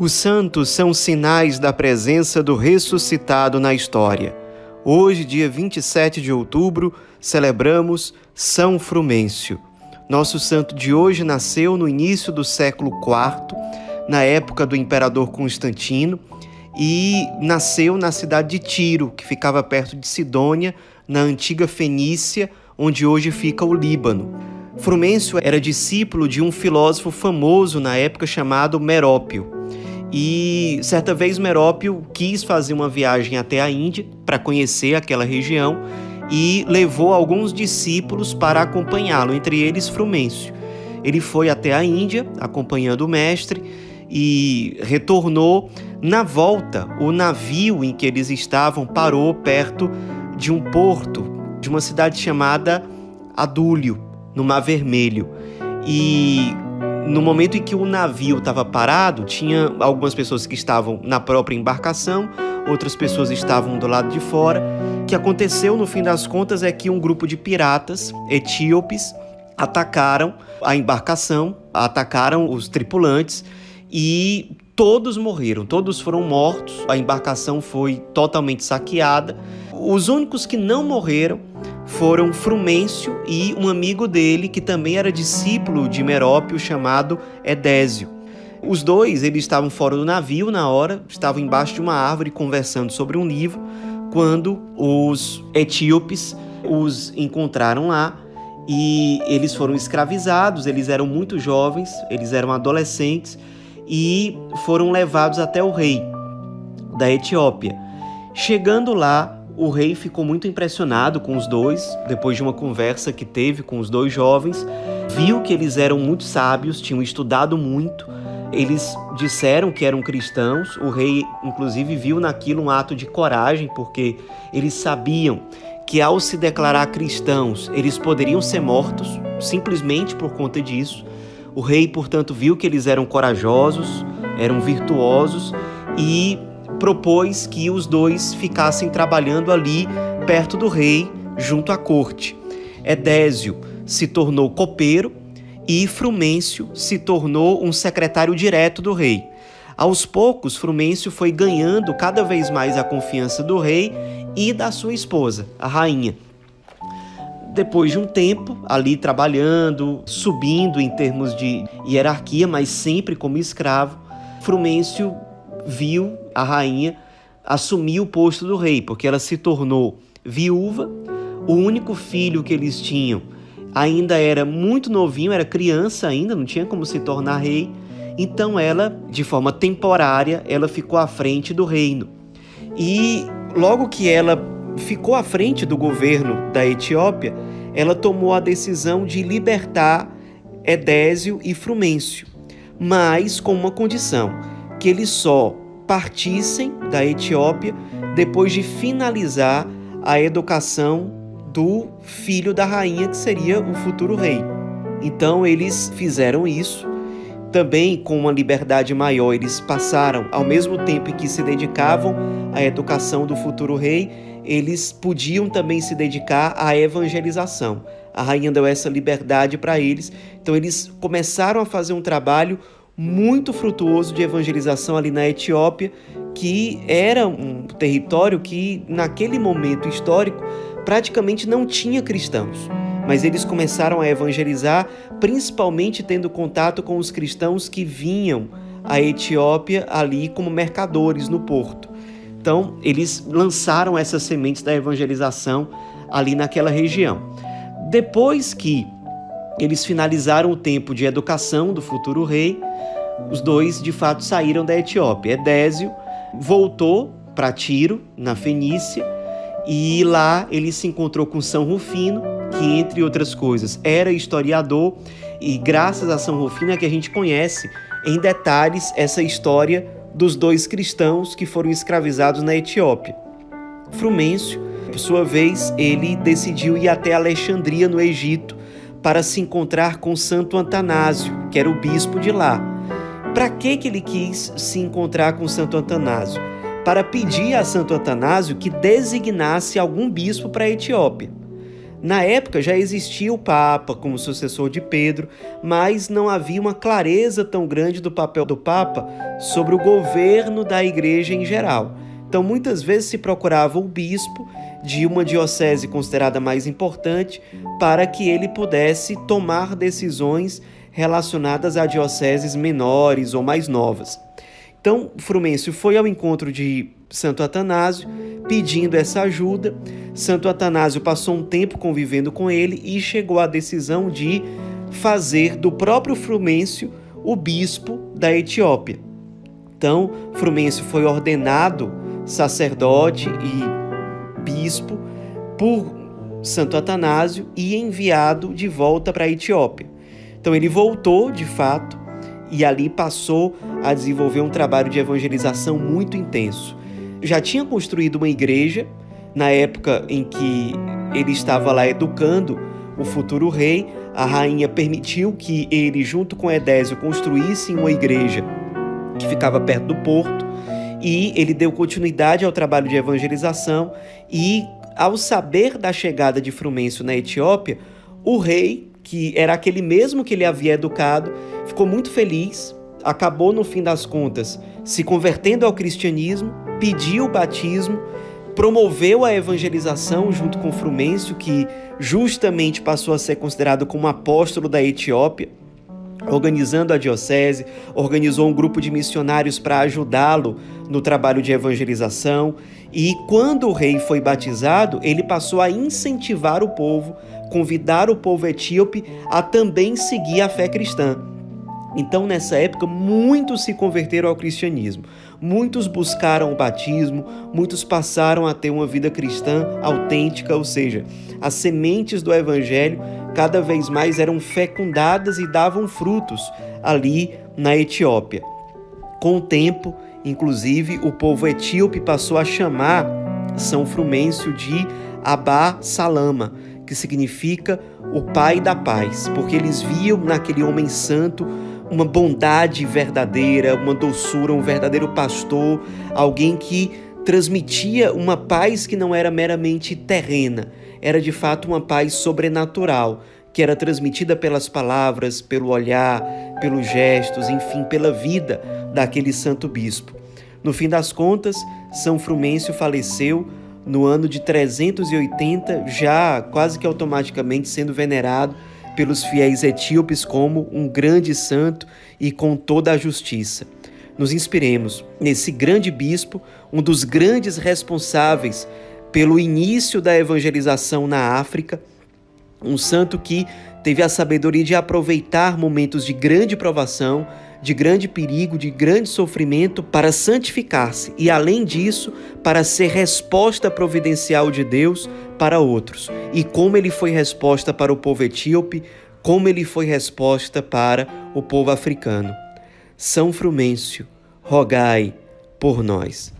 Os santos são sinais da presença do ressuscitado na história. Hoje, dia 27 de outubro, celebramos São Frumêncio. Nosso santo de hoje nasceu no início do século IV, na época do imperador Constantino, e nasceu na cidade de Tiro, que ficava perto de Sidônia, na antiga Fenícia, onde hoje fica o Líbano. Frumêncio era discípulo de um filósofo famoso na época chamado Merópio. E certa vez Merópio quis fazer uma viagem até a Índia para conhecer aquela região e levou alguns discípulos para acompanhá-lo, entre eles Frumêncio. Ele foi até a Índia acompanhando o mestre e retornou. Na volta, o navio em que eles estavam parou perto de um porto, de uma cidade chamada Adúlio, no Mar Vermelho. E no momento em que o navio estava parado, tinha algumas pessoas que estavam na própria embarcação, outras pessoas estavam do lado de fora. O que aconteceu no fim das contas é que um grupo de piratas etíopes atacaram a embarcação, atacaram os tripulantes e todos morreram, todos foram mortos. A embarcação foi totalmente saqueada. Os únicos que não morreram foram Frumêncio e um amigo dele que também era discípulo de Merópio chamado Edésio. Os dois eles estavam fora do navio na hora, estavam embaixo de uma árvore conversando sobre um livro, quando os etíopes os encontraram lá e eles foram escravizados, eles eram muito jovens, eles eram adolescentes e foram levados até o rei da Etiópia. Chegando lá, o rei ficou muito impressionado com os dois, depois de uma conversa que teve com os dois jovens. Viu que eles eram muito sábios, tinham estudado muito. Eles disseram que eram cristãos. O rei, inclusive, viu naquilo um ato de coragem, porque eles sabiam que ao se declarar cristãos, eles poderiam ser mortos, simplesmente por conta disso. O rei, portanto, viu que eles eram corajosos, eram virtuosos e propôs que os dois ficassem trabalhando ali perto do rei, junto à corte. Edésio se tornou copeiro e Frumêncio se tornou um secretário direto do rei. Aos poucos, Frumêncio foi ganhando cada vez mais a confiança do rei e da sua esposa, a rainha. Depois de um tempo ali trabalhando, subindo em termos de hierarquia, mas sempre como escravo, Frumêncio viu a rainha assumir o posto do rei, porque ela se tornou viúva. O único filho que eles tinham ainda era muito novinho, era criança ainda, não tinha como se tornar rei. Então ela, de forma temporária, ela ficou à frente do reino. E logo que ela ficou à frente do governo da Etiópia, ela tomou a decisão de libertar Edésio e Frumêncio, mas com uma condição que eles só partissem da Etiópia depois de finalizar a educação do filho da rainha, que seria o futuro rei. Então eles fizeram isso. Também com uma liberdade maior, eles passaram, ao mesmo tempo em que se dedicavam à educação do futuro rei, eles podiam também se dedicar à evangelização. A rainha deu essa liberdade para eles, então eles começaram a fazer um trabalho muito frutuoso de evangelização ali na Etiópia, que era um território que, naquele momento histórico, praticamente não tinha cristãos. Mas eles começaram a evangelizar, principalmente tendo contato com os cristãos que vinham à Etiópia ali como mercadores no porto. Então, eles lançaram essas sementes da evangelização ali naquela região. Depois que eles finalizaram o tempo de educação do futuro rei. Os dois, de fato, saíram da Etiópia. Edésio voltou para Tiro, na Fenícia, e lá ele se encontrou com São Rufino, que, entre outras coisas, era historiador, e graças a São Rufino é que a gente conhece em detalhes essa história dos dois cristãos que foram escravizados na Etiópia. Frumêncio, por sua vez, ele decidiu ir até Alexandria, no Egito, para se encontrar com Santo Antanásio, que era o bispo de lá. Para que, ele quis se encontrar com Santo Antanásio? Para pedir a Santo Antanásio que designasse algum bispo para a Etiópia. Na época já existia o Papa como sucessor de Pedro, mas não havia uma clareza tão grande do papel do Papa sobre o governo da igreja em geral. Então, muitas vezes se procurava o bispo de uma diocese considerada mais importante para que ele pudesse tomar decisões relacionadas a dioceses menores ou mais novas. Então, Frumêncio foi ao encontro de Santo Atanásio pedindo essa ajuda. Santo Atanásio passou um tempo convivendo com ele e chegou à decisão de fazer do próprio Frumêncio o bispo da Etiópia. Então, Frumêncio foi ordenado sacerdote e bispo por Santo Atanásio e enviado de volta para a Etiópia. Então, ele voltou de fato e ali passou a desenvolver um trabalho de evangelização muito intenso. Já tinha construído uma igreja na época em que ele estava lá educando o futuro rei. A rainha permitiu que ele, junto com Edésio, construíssem uma igreja que ficava perto do porto e ele deu continuidade ao trabalho de evangelização e ao saber da chegada de Frumêncio na Etiópia, o rei que era aquele mesmo que ele havia educado, ficou muito feliz, acabou no fim das contas se convertendo ao cristianismo, pediu o batismo, promoveu a evangelização junto com Frumêncio, que justamente passou a ser considerado como apóstolo da Etiópia, organizando a diocese, organizou um grupo de missionários para ajudá-lo no trabalho de evangelização. E quando o rei foi batizado, ele passou a incentivar o povo, convidar o povo etíope a também seguir a fé cristã. Então, nessa época, muitos se converteram ao cristianismo, muitos buscaram o batismo, muitos passaram a ter uma vida cristã autêntica, ou seja, as sementes do evangelho cada vez mais eram fecundadas e davam frutos ali na Etiópia. Com o tempo, inclusive, o povo etíope passou a chamar São Frumêncio de Abá Salama, que significa o Pai da Paz, porque eles viam naquele homem santo uma bondade verdadeira, uma doçura, um verdadeiro pastor, alguém que transmitia uma paz que não era meramente terrena, era de fato uma paz sobrenatural, que era transmitida pelas palavras, pelo olhar, pelos gestos, enfim, pela vida daquele santo bispo. No fim das contas, São Frumêncio faleceu no ano de 380, já quase que automaticamente sendo venerado pelos fiéis etíopes como um grande santo e com toda a justiça. Nos inspiremos nesse grande bispo, um dos grandes responsáveis pelo início da evangelização na África, um santo que teve a sabedoria de aproveitar momentos de grande provação, de grande perigo, de grande sofrimento para santificar-se e, além disso, para ser resposta providencial de Deus para outros. E como ele foi resposta para o povo etíope, como ele foi resposta para o povo africano. São Frumêncio, rogai por nós.